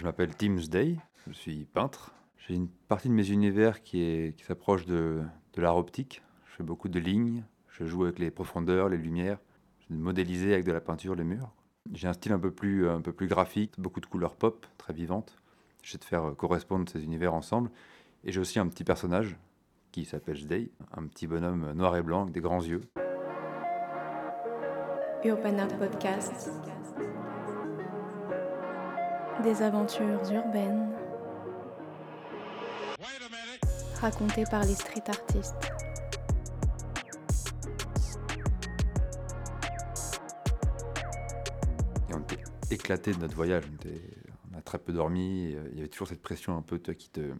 Je m'appelle Tim Day, je suis peintre. J'ai une partie de mes univers qui, est, qui s'approche de, de l'art optique. Je fais beaucoup de lignes, je joue avec les profondeurs, les lumières, je modéliser avec de la peinture les murs. J'ai un style un peu, plus, un peu plus graphique, beaucoup de couleurs pop, très vivantes. J'essaie de faire correspondre ces univers ensemble. Et j'ai aussi un petit personnage qui s'appelle Day, un petit bonhomme noir et blanc avec des grands yeux. Urban Art Podcast. Des aventures urbaines. Racontées par les street artistes. On était éclaté de notre voyage. On, a très peu dormi. Il y avait toujours cette pression un peu qui, te,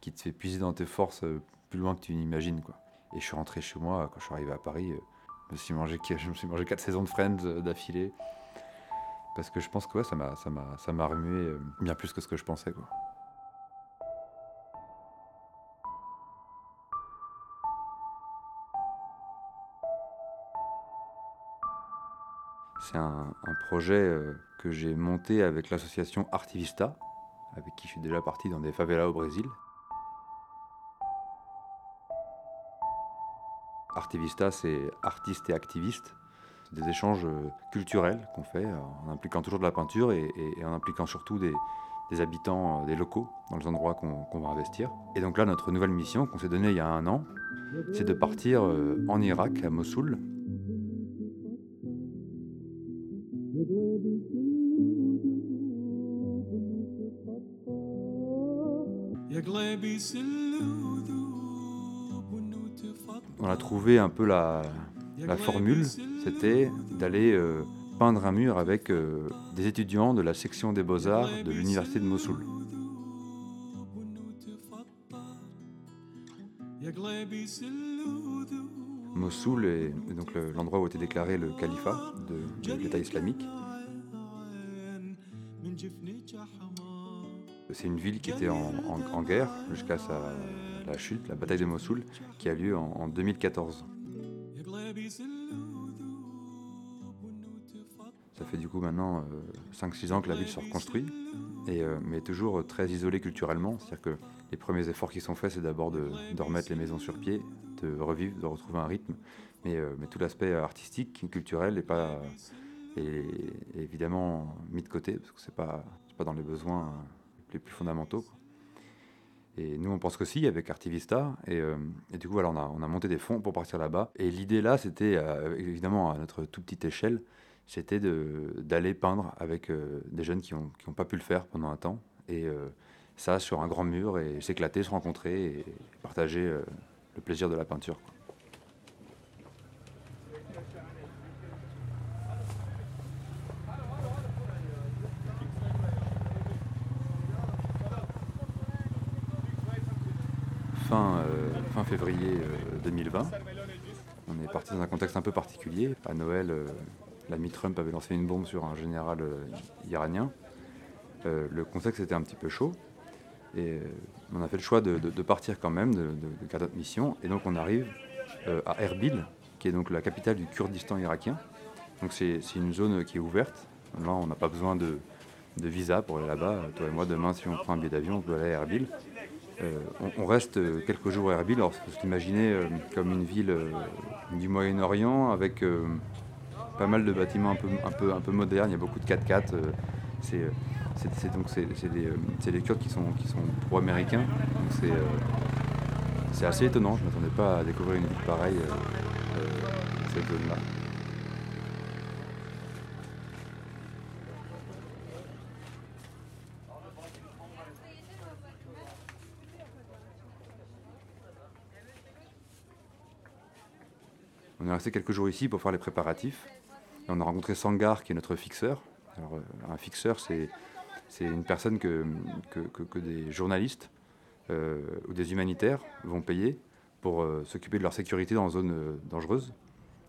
qui te fait puiser dans tes forces euh, plus loin que tu n'imagines. Et je suis rentré chez moi quand je suis arrivé à Paris. euh, je me suis mangé, je me suis mangé quatre saisons de Friends euh, d'affilée. Parce que je pense que ça m'a remué euh, bien plus que ce que je pensais. C'est un, un projet euh, que j'ai monté avec l'association Artivista, avec qui je suis déjà parti dans des favelas au Brésil. Artivista, c'est artistes et activistes. Des échanges euh, culturels qu'on fait euh, en impliquant toujours de la peinture et, en impliquant surtout des, habitants, euh, des locaux dans les endroits qu'on va investir. Et donc là, notre nouvelle mission qu'on s'est donnée il y a un an, c'est de partir en Irak, à Mossoul, On a trouvé un peu la, la formule, c'était d'aller euh, peindre un mur avec euh, des étudiants de la section des beaux-arts de l'université de Mossoul. Mossoul est donc le- l'endroit où été déclaré le califat de, l'État islamique. C'est une ville qui était en, guerre jusqu'à la chute, la bataille de Mossoul, qui a lieu en 2014. Coup maintenant 5-6 ans que la ville se reconstruit, euh, mais toujours euh, très isolée culturellement. C'est-à-dire que les premiers efforts qui sont faits, c'est d'abord de, remettre les maisons sur pied, de revivre, de retrouver un rythme. Mais, euh, tout l'aspect artistique, culturel, n'est pas est, évidemment mis de côté, parce que ce n'est pas, pas dans les besoins euh, les plus fondamentaux. Et nous, on pense que si, avec Artivista. Et, euh, du coup, voilà, on, a, on a monté des fonds pour partir là-bas. Et l'idée là, c'était, euh, évidemment, à notre toute petite échelle, c'était d'aller peindre avec euh, des jeunes qui n'ont qui ont pas pu le faire pendant un temps. Et euh, ça, sur un grand mur, et s'éclater, se rencontrer et partager euh, le plaisir de la peinture. fin, fin février euh, 2020. On est parti dans un contexte un peu particulier. À Noël, l'ami Trump avait lancé une bombe sur un général euh, iranien. Euh, le contexte était un petit peu chaud. Et euh, on a fait le choix de, partir quand même, de, de, de notre mission. Et donc on arrive à Erbil, qui est donc la capitale du Kurdistan irakien. Donc c'est une zone qui est ouverte. Là, on n'a pas besoin de, visa pour aller là-bas. Toi et moi, demain, si on prend un billet d'avion, on peut aller à Erbil. On, reste quelques jours à Erbil. Alors, faut s'imaginer comme une ville du Moyen-Orient avec pas mal de bâtiments un peu, un peu, un peu modernes. Il y a beaucoup de 4x4. euh, c'est, euh, c'est, des, euh, des qui sont, qui sont pro-américains. C'est, assez étonnant. Je ne m'attendais pas à découvrir une ville pareille, cette zone-là. On est resté quelques jours ici pour faire les préparatifs. On a rencontré Sangar, qui est notre fixeur. Alors, euh, un fixeur, c'est, une personne que, des journalistes euh, ou des humanitaires vont payer pour euh, s'occuper de leur sécurité dans une zone dangereuse.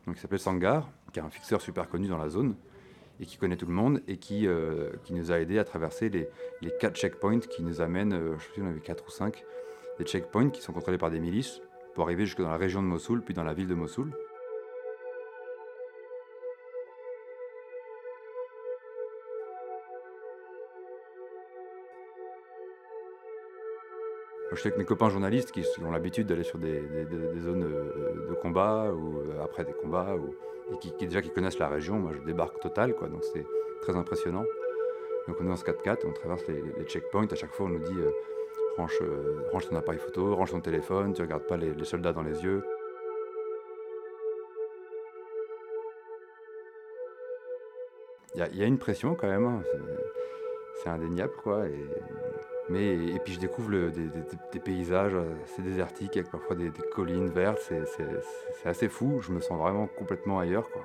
Donc, il s'appelle Sangar, qui est un fixeur super connu dans la zone et qui connaît tout le monde et qui, nous a aidé à traverser les, quatre checkpoints qui nous amènent, je sais plus, on avait quatre ou cinq, des checkpoints qui sont contrôlés par des milices pour arriver jusque dans la région de Mossoul, puis dans la ville de Mossoul. Je suis avec mes copains journalistes qui ont l'habitude d'aller sur des, zones de combat ou après des combats ou, et qui, déjà qui connaissent la région. Moi, je débarque total, quoi, donc c'est très impressionnant. Donc on est dans ce 4x4, on traverse les, checkpoints. À chaque fois, on nous dit range, ton appareil photo, range ton téléphone, tu regardes pas les soldats dans les yeux. Il y, a une pression quand même, hein. c'est indéniable quoi. Et puis je découvre des, paysages assez désertiques avec parfois des, collines vertes, c'est assez fou, je me sens vraiment complètement ailleurs quoi.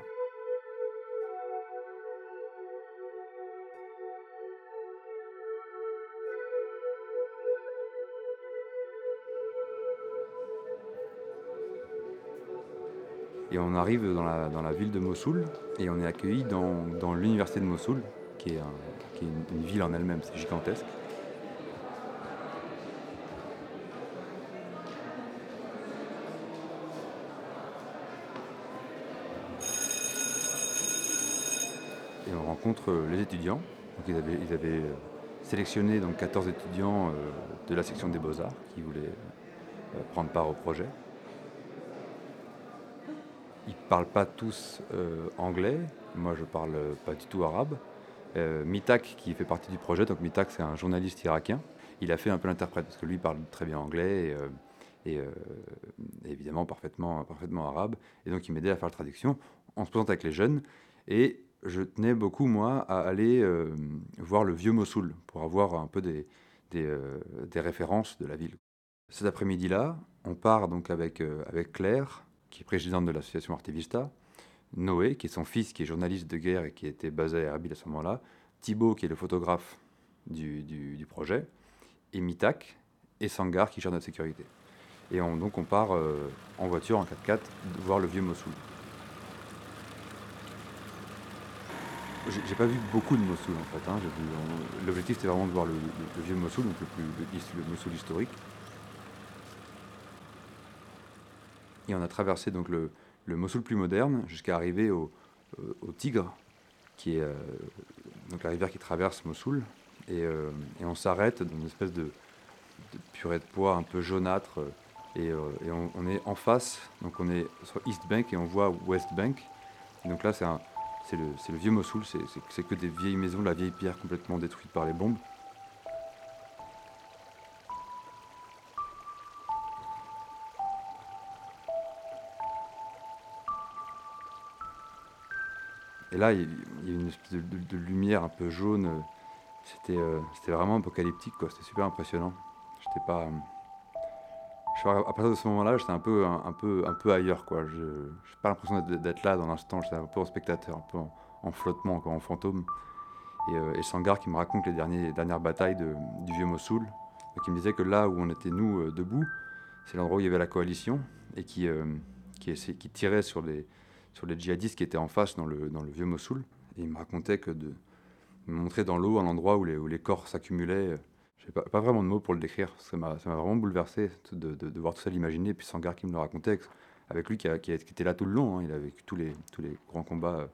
Et on arrive dans la, ville de Mossoul et on est accueilli dans, l'université de Mossoul, qui est, une, ville en elle-même, c'est gigantesque. Et on rencontre les étudiants. ils, avaient, sélectionné donc 14 étudiants euh, de la section des beaux-arts qui voulaient euh, prendre part au projet ils ne parlent pas tous euh, anglais. Moi, je ne parle pas du tout arabe. Euh, Mitak, qui fait partie du projet, donc Mitak, c'est un journaliste irakien. Il a fait un peu l'interprète parce que lui parle très bien anglais et, euh, évidemment parfaitement, parfaitement arabe. Et donc, il m'aidait à faire la traduction. On se présente avec les jeunes et je tenais beaucoup, moi, à aller voir le vieux Mossoul pour avoir un peu des, des, références de la ville. Cet après-midi-là, on part donc avec, avec Claire, qui est présidente de l'association Artivista, Noé, qui est son fils, qui est journaliste de guerre et qui était basé à Erbil à ce moment-là, Thibaut, qui est le photographe du, projet, et Mitak, et Sangar, qui gère notre sécurité. Et on, donc on part euh, en voiture, en 4x4, voir le vieux Mossoul. J'ai pas vu beaucoup de Mossoul en fait. Hein. L'objectif c'était vraiment de voir le, vieux Mossoul, donc le, plus, le Mossoul historique. Et on a traversé donc le, le Mossoul plus moderne jusqu'à arriver au, euh, au, Tigre, qui est euh, donc la rivière qui traverse Mossoul. Et, euh, on s'arrête dans une espèce de, purée de poids un peu jaunâtre. Et, on, est en face, donc on est sur East Bank et on voit West Bank. donc là, c'est le, le, vieux Mossoul, c'est que des vieilles maisons, la vieille pierre complètement détruite par les bombes. Et là, il y a une espèce de, lumière un peu jaune. C'était euh, vraiment apocalyptique, quoi. C'était super impressionnant. J'étais pas. À partir de ce moment-là, j'étais un peu, un, peu, un peu ailleurs, quoi. Je n'ai pas l'impression d'être là dans l'instant. J'étais un peu en spectateur, un peu en, flottement, en fantôme. Et, euh, Sangar qui me raconte les, derniers, dernières batailles du vieux Mossoul, qui me disait que là où on était nous euh, debout, c'est l'endroit où il y avait la coalition et qui, qui, qui tirait sur les, sur les djihadistes qui étaient en face dans le, dans le vieux Mossoul. Et il me racontait que de me montrer dans l'eau un endroit où les, où les corps s'accumulaient. Je n'ai pas, pas, vraiment de mots pour le décrire. Ça m'a vraiment bouleversé de, voir tout ça l'imaginer. Puis Sangar qui me le racontait, avec lui qui, était là tout le long. Hein. Il a vécu tous les, grands combats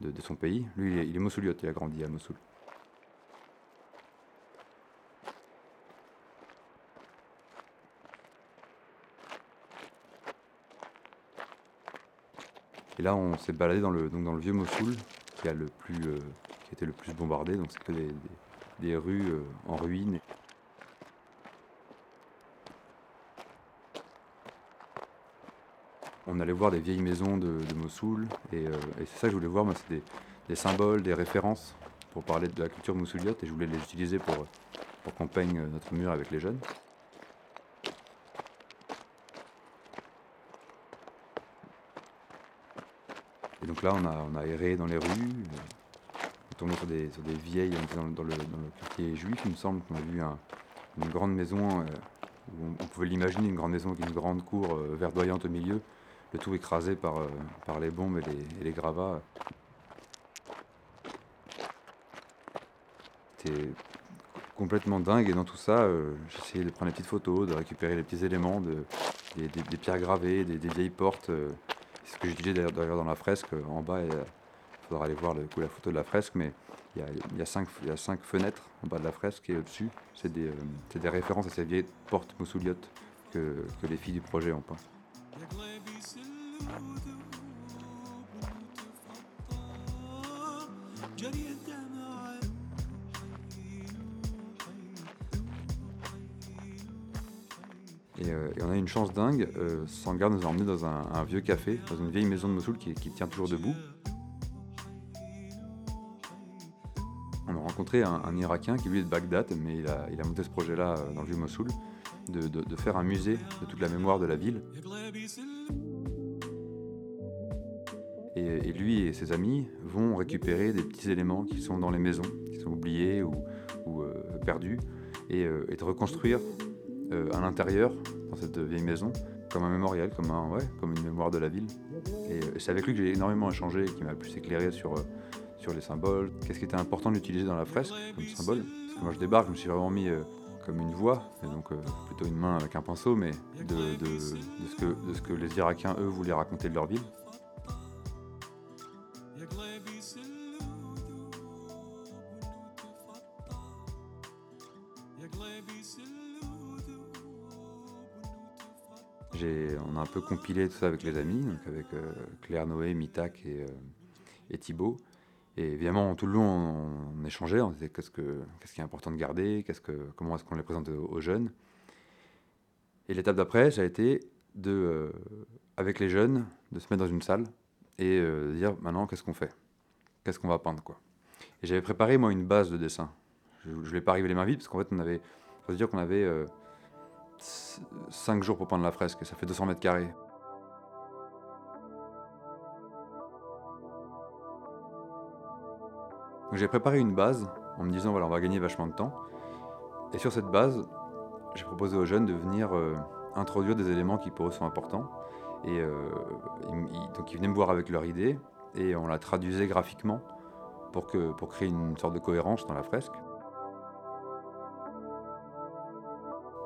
de, son pays. Lui, il est, il il a grandi à Mossoul. Et là, on s'est baladé dans le, vieux Mossoul, qui, a le euh, le plus bombardé. Donc, des, rues euh, en ruine. On allait voir des vieilles maisons de, Mossoul. Euh, et, c'est ça que je voulais voir. Moi, c'est des, symboles, des références pour parler de la culture moussouliote. Et je voulais les utiliser pour, pour qu'on peigne notre mur avec les jeunes. donc là, on a, erré dans les rues, tombé sur des, sur des vieilles, on était dans, le, quartier juif, il me semble qu'on a vu une grande maison, euh, où on, pouvait l'imaginer, une grande maison avec une grande cour euh, verdoyante au milieu, le tout écrasé par, euh, par les bombes et les, et les gravats. C'était complètement dingue et dans tout ça, j'essayais de prendre des petites photos, de récupérer les petits éléments, de, des, pierres gravées, des, vieilles portes. C'est ce que dit d'ailleurs dans la fresque. En bas, il faudra aller voir la photo de la fresque, mais Il y, a, cinq, fenêtres en bas de la fresque et au-dessus, c'est des, des, références à ces vieilles portes moussouliotes que, les filles du projet ont peint. Euh, et, on a une chance dingue. Euh, nous a emmenés dans un, vieux café, dans une vieille maison de Mossoul qui, tient toujours debout. On a rencontré un, Irakien qui lui est de Bagdad, mais il a, monté ce projet-là euh, dans le vieux Mossoul, de, faire un musée de toute la mémoire de la ville. Et, lui et ses amis vont récupérer des petits éléments qui sont dans les maisons, qui sont oubliés ou, perdus, et, et de reconstruire euh, à l'intérieur, dans cette vieille maison, comme un mémorial, comme, un, comme une mémoire de la ville. Et, euh, c'est avec lui que j'ai énormément échangé qui m'a plus éclairé sur, euh, sur les symboles, qu'est-ce qui était important d'utiliser dans la fresque comme symbole? Parce que moi je débarque, je me suis vraiment mis comme une voix, et donc plutôt une main avec un pinceau, mais de, ce que, ce que les Irakiens, eux, voulaient raconter de leur ville. on a un peu compilé tout ça avec les amis, donc avec euh, Claire, Noé, Mitak et, euh, et, Thibaut. Et évidemment, tout le long, on, échangeait, on disait qu'est-ce, que, qu'est-ce qui est important de garder, qu'est-ce que, comment est-ce qu'on les présente aux, jeunes. Et l'étape d'après, ça a été, de, euh, avec les jeunes, de se mettre dans une salle et de dire maintenant, qu'est-ce qu'on fait? Qu'est-ce qu'on va peindre quoi? Et j'avais préparé, moi, une base de dessin. Je ne voulais pas arriver les mains vides, parce qu'en fait, on avait, faut se dire qu'on avait 5 jours pour peindre la fresque, ça fait 200 mètres carrés. J'ai préparé une base en me disant voilà on va gagner vachement de temps. Et sur cette base, j'ai proposé aux jeunes de venir euh, introduire des éléments qui pour eux sont importants. Et euh, donc ils venaient me voir avec leur idée et on la traduisait graphiquement pour, que, pour créer une sorte de cohérence dans la fresque.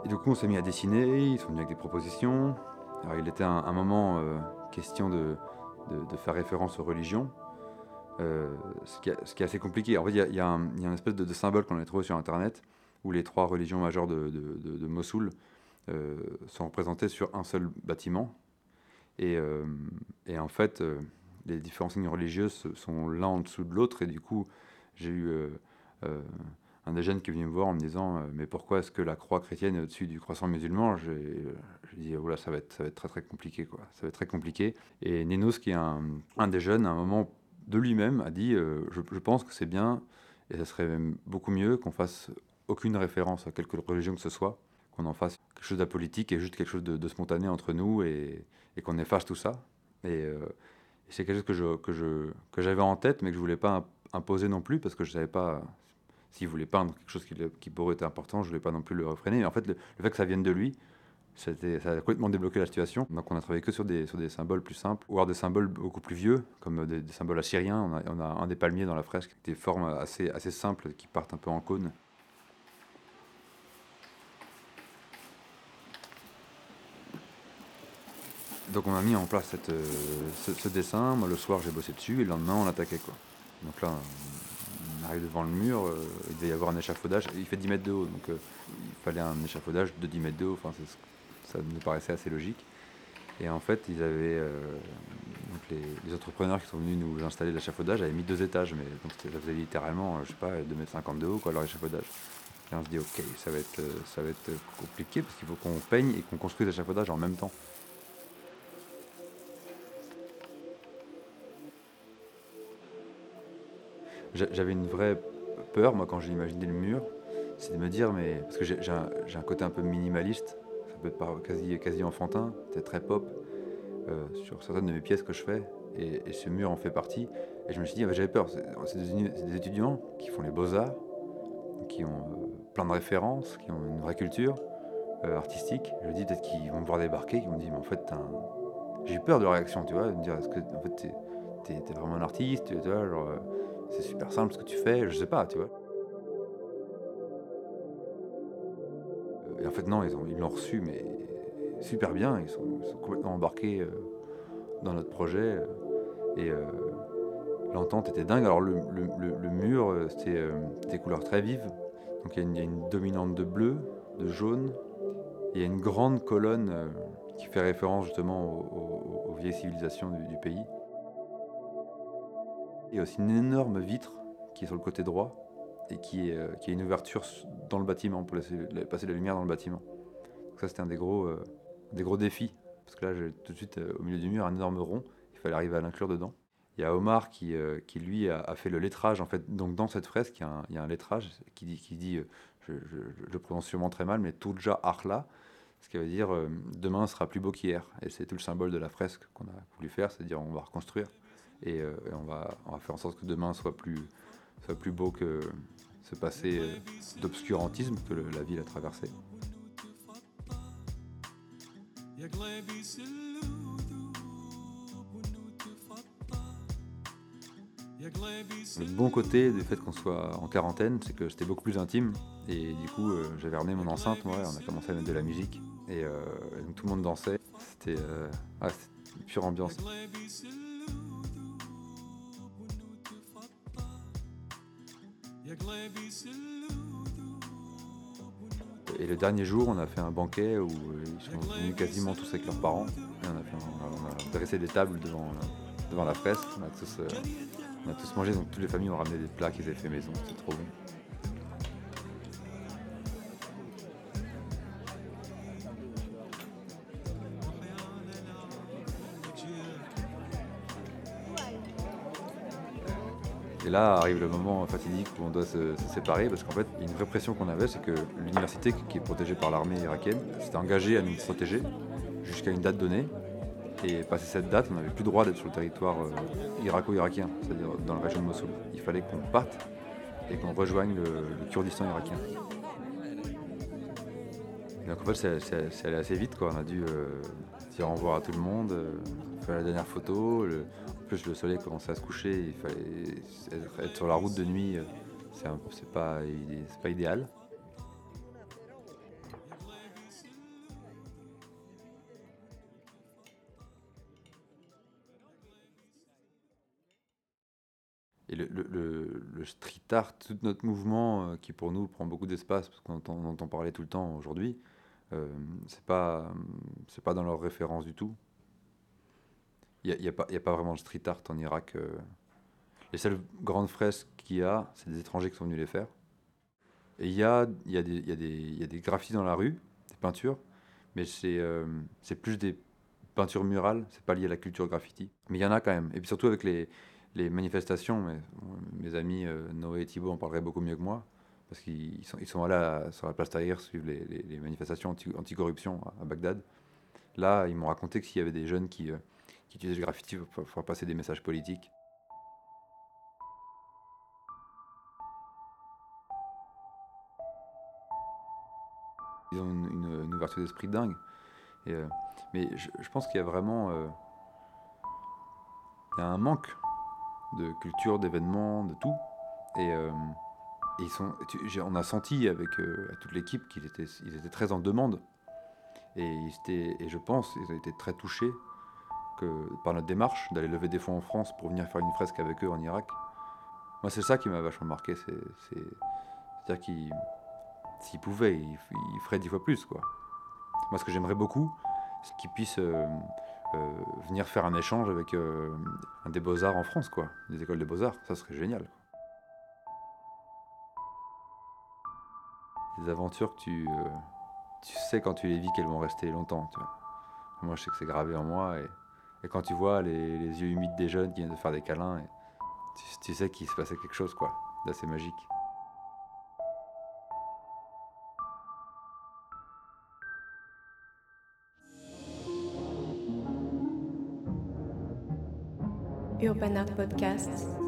Et du coup, on s'est mis à dessiner, ils sont venus avec des propositions. Alors, il était un, un moment euh, question de, de, faire référence aux religions, euh, ce, qui est, assez compliqué. En fait, il y a, un, une espèce de, symbole qu'on a trouvé sur Internet, où les trois religions majeures de, Mossoul euh, sont représentées sur un seul bâtiment. Et, et en fait, les différents signes religieux sont l'un en dessous de l'autre, et du coup, j'ai eu un des jeunes qui est venu me voir en me disant euh, Mais pourquoi est-ce que la croix chrétienne est au-dessus du croissant musulman? J'ai dit oh là, ça va, être, très très compliqué. Quoi. Ça va être très compliqué. Et Nénos, qui est un, un des jeunes, à un moment de lui-même, a dit euh, je, pense que c'est bien, et ça serait même beaucoup mieux qu'on fasse aucune référence à quelque religion que ce soit, qu'on en fasse quelque chose d'apolitique et juste quelque chose de, spontané entre nous et, qu'on efface tout ça. Et, euh, c'est quelque chose que j'avais en tête, mais que je voulais pas imposer non plus parce que je savais pas s'il voulait peindre quelque chose qui, qui, pour eux était important, je ne voulais pas non plus le refréner. Mais en fait, le, fait que ça vienne de lui, ça a complètement débloqué la situation. Donc on a travaillé que sur des, sur des symboles plus simples, alors des symboles beaucoup plus vieux, comme des, symboles assyriens. On a, un des palmiers dans la fresque, des formes assez, assez simples qui partent un peu en cône. Donc on a mis en place euh, ce, dessin. Moi le soir j'ai bossé dessus et le lendemain on attaquait quoi. Donc là on arrive devant le mur, euh, il devait y avoir un échafaudage, il fait 10 mètres de haut, donc euh, il fallait un échafaudage de 10 mètres de haut, ça nous paraissait assez logique. Et en fait, ils avaient, euh, les, entrepreneurs qui sont venus nous installer l'échafaudage avaient mis deux étages, mais donc ça faisait littéralement, je sais pas, 2 mètres 50 de haut, quoi, leur échafaudage. Et on se dit, ok, ça va être, ça va être compliqué parce qu'il faut qu'on peigne et qu'on construise l'échafaudage en même temps. J'avais une vraie peur, moi, quand j'ai imaginé le mur, c'est de me dire, mais. Parce que j'ai un, côté un peu minimaliste, peut être quasi, quasi enfantin, peut-être très pop, euh, sur certaines de mes pièces que je fais, et, ce mur en fait partie. Et je me suis dit, j'avais peur, c'est des, étudiants qui font les beaux-arts, qui ont euh, plein de références, qui ont une vraie culture euh, artistique. Je me dis, peut-être qu'ils vont me voir débarquer, qu'ils vont me dire, mais en fait, j'ai peur de leur réaction, tu vois, de me dire, est-ce que en fait, t'es es, vraiment un artiste, tu vois, c'est super simple ce que tu fais, je sais pas, tu vois. En fait, non, ils l'ont reçu, mais super bien. Ils sont, complètement embarqués euh, dans notre projet. Et euh, L'entente était dingue. Alors le, mur, c'était des couleurs très vives. Donc il y, a une dominante de bleu, de jaune. Il y a une grande colonne qui fait référence justement aux, vieilles civilisations du, pays. Il y a aussi une énorme vitre qui est sur le côté droit et qui est, qui est une ouverture dans le bâtiment pour laisser passer la lumière dans le bâtiment. Ça c'était un des gros, des gros défis parce que là j'ai tout de suite au milieu du mur un énorme rond. Il fallait arriver à l'inclure dedans. Il y a Omar qui, euh, qui lui, a, fait le lettrage. En fait, donc dans cette fresque, il y a un, il y a un lettrage qui dit, qui dit euh, je, le prononce sûrement très mal, mais Turja Arla, ce qui veut dire euh, demain sera plus beau qu'hier. Et c'est tout le symbole de la fresque qu'on a voulu faire, c'est-à-dire on va reconstruire et, on, va, on va faire en sorte que demain soit plus, soit plus beau que ce passé d'obscurantisme que la ville a traversé. Le bon côté du fait qu'on soit en quarantaine, c'est que c'était beaucoup plus intime. Et du coup, euh, j'avais ramené mon enceinte, moi, on a commencé à mettre de la musique. Et euh, tout le monde dansait. C'était euh, une pure ambiance. Et le dernier jour, on a fait un banquet où ils sont venus quasiment tous avec leurs parents. On, a dressé des tables devant, devant la fresque. On a tous on a tous mangé, donc toutes les familles ont ramené des plats qu'ils avaient fait maison, c'est trop bon. Et là arrive le moment fatidique où on doit se, séparer parce qu'en fait, une vraie pression qu'on avait, c'est que l'université qui est protégée par l'armée irakienne s'était engagée à nous protéger jusqu'à une date donnée. Et passé cette date, on n'avait plus le droit d'être sur le territoire euh, irako-irakien, c'est-à-dire dans la région de Mossoul. Il fallait qu'on parte et qu'on rejoigne le, Kurdistan irakien. donc en fait, c'est allé assez vite. Quoi. On a dû euh, dire au revoir à tout le monde, euh, faire la dernière photo. Le soleil commençait à se coucher, il fallait être, sur la route de nuit. c'est pas, pas idéal. Et le, street art, tout notre mouvement euh, qui pour nous prend beaucoup d'espace, parce qu'on entend, parler tout le temps aujourd'hui, euh, c'est pas, pas dans leur référence du tout. Il n'y a, a, a, pas vraiment de street art en Irak. Euh. Les seules grandes fresques qu'il y a, c'est des étrangers qui sont venus les faire. Et il y a, y, a y, y a, des graffitis dans la rue, des peintures, mais c'est, euh, plus des peintures murales, c'est pas lié à la culture graffiti. Mais il y en a quand même. Et puis surtout avec les, les manifestations, mes amis euh, Noé et Thibault en parleraient beaucoup mieux que moi, parce qu'ils sont, ils sont allés sur la place Tahrir suivre les, manifestations anti-corruption à, Bagdad. Là, ils m'ont raconté que s'il y avait des jeunes qui, euh, qui utilisaient le graffiti pour faire passer des messages politiques, ils ont une, ouverture d'esprit dingue. Euh, mais je, pense qu'il y a vraiment il y a un manque de culture, d'événements, de tout. Et, euh, ils sont, on a senti avec euh, toute l'équipe qu'ils étaient, ils étaient très en demande. Et, et je pense qu'ils ont été très touchés par notre démarche d'aller lever des fonds en France pour venir faire une fresque avec eux en Irak. Moi, c'est ça qui m'a vachement marqué. C'est-à-dire qu'ils, s'ils pouvaient, ils, feraient dix fois plus. Quoi. Moi, ce que j'aimerais beaucoup, c'est qu'ils puissent euh, euh, venir faire un échange avec euh, un des beaux-arts en France, quoi. Des écoles de beaux-arts, ça serait génial. Des aventures que tu, sais quand tu les vis qu'elles vont rester longtemps. Moi, je sais que c'est gravé en moi. Et quand tu vois les, yeux humides des jeunes qui viennent de faire des câlins, tu, tu sais qu'il se passait quelque chose, quoi, d'assez magique. Urban Art Podcasts.